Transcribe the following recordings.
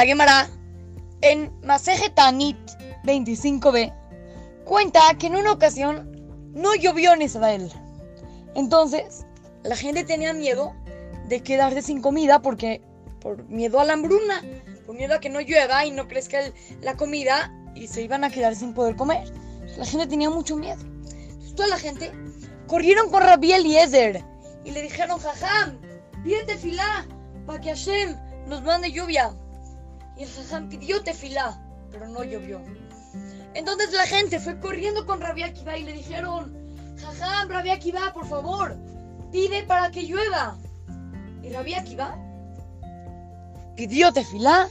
La Gemara, en Maseje Tanit 25b, cuenta que en una ocasión no llovió en Israel. Entonces, la gente tenía miedo de quedarse sin comida porque por miedo a la hambruna, por miedo a que no llueva y no crezca la comida y se iban a quedar sin poder comer. La gente tenía mucho miedo. Entonces, toda la gente corrieron con Rabbi Eliezer y le dijeron, Jajam, pide tefilá para que Hashem nos mande lluvia. Y el Jajam pidió tefilá, pero no llovió. Entonces la gente fue corriendo con Rabbi Akiva y le dijeron, Jajam, Rabbi Akiva, por favor, pide para que llueva. Y Rabbi Akiva pidió tefilá,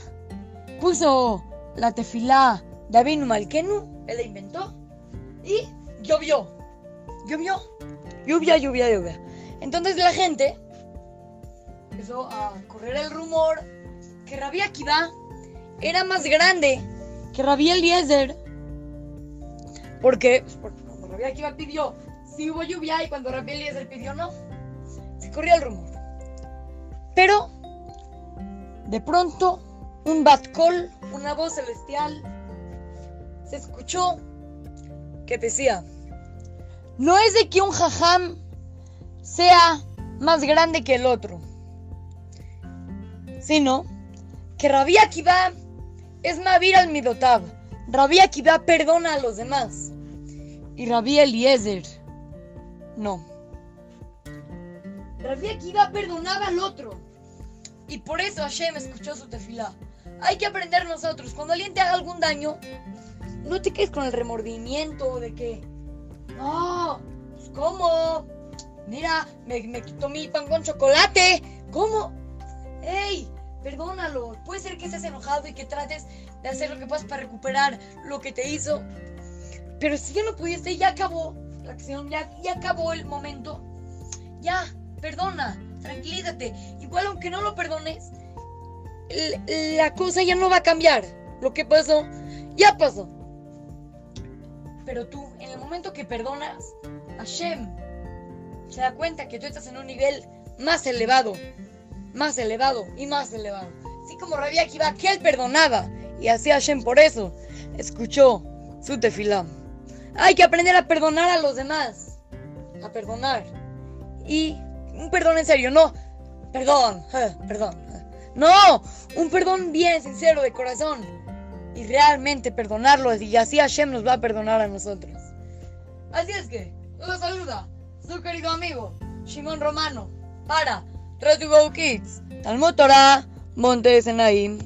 puso la tefilá de Abinu Malkenu, él la inventó, y llovió. Llovió. Lluvia, lluvia, lluvia. Entonces la gente empezó a correr el rumor que Rabbi Akiva era más grande que Rabbi Eliezer. Pues porque cuando Rabbi Akiva pidió, sí hubo lluvia y cuando Rabbi Eliezer pidió, no. Se corría el rumor. Pero, de pronto, un batcol, una voz celestial, se escuchó que decía, no es de que un jajam sea más grande que el otro, sino que Rabbi Akiva es Mavir al Midotab. Rabbi Akiva perdona a los demás. Y Rabbi Eliezer, no. Rabbi Akiva perdonaba al otro. Y por eso Hashem escuchó su tefilá. Hay que aprender nosotros, cuando alguien te haga algún daño, no te quedes con el remordimiento de que, no, pues, ¿cómo? Mira, me, me quitó mi pan con chocolate. ¿Cómo? ¡Ey! Perdónalo. Puede ser que estés enojado y que trates de hacer lo que puedas para recuperar lo que te hizo. Pero si ya no pudiste, ya acabó la acción, ya, acabó el momento. Ya, perdona, tranquilízate. Igual aunque no lo perdones, la cosa ya no va a cambiar. Lo que pasó, ya pasó. Pero tú, en el momento que perdonas, Hashem se da cuenta que tú estás en un nivel más elevado, más elevado y más elevado. Así como Rabbi Akiva, que él perdonaba, y así Hashem por eso escuchó su tefilá. Hay que aprender a perdonar a los demás, a perdonar. Y un perdón en serio, no, perdón, perdón. No, un perdón bien sincero de corazón. Y realmente perdonarlo, y así Hashem nos va a perdonar a nosotros. Así es que, los saluda su querido amigo, Shimon Romano, para Radio Kids, Talmud Torah, Monte Senaim.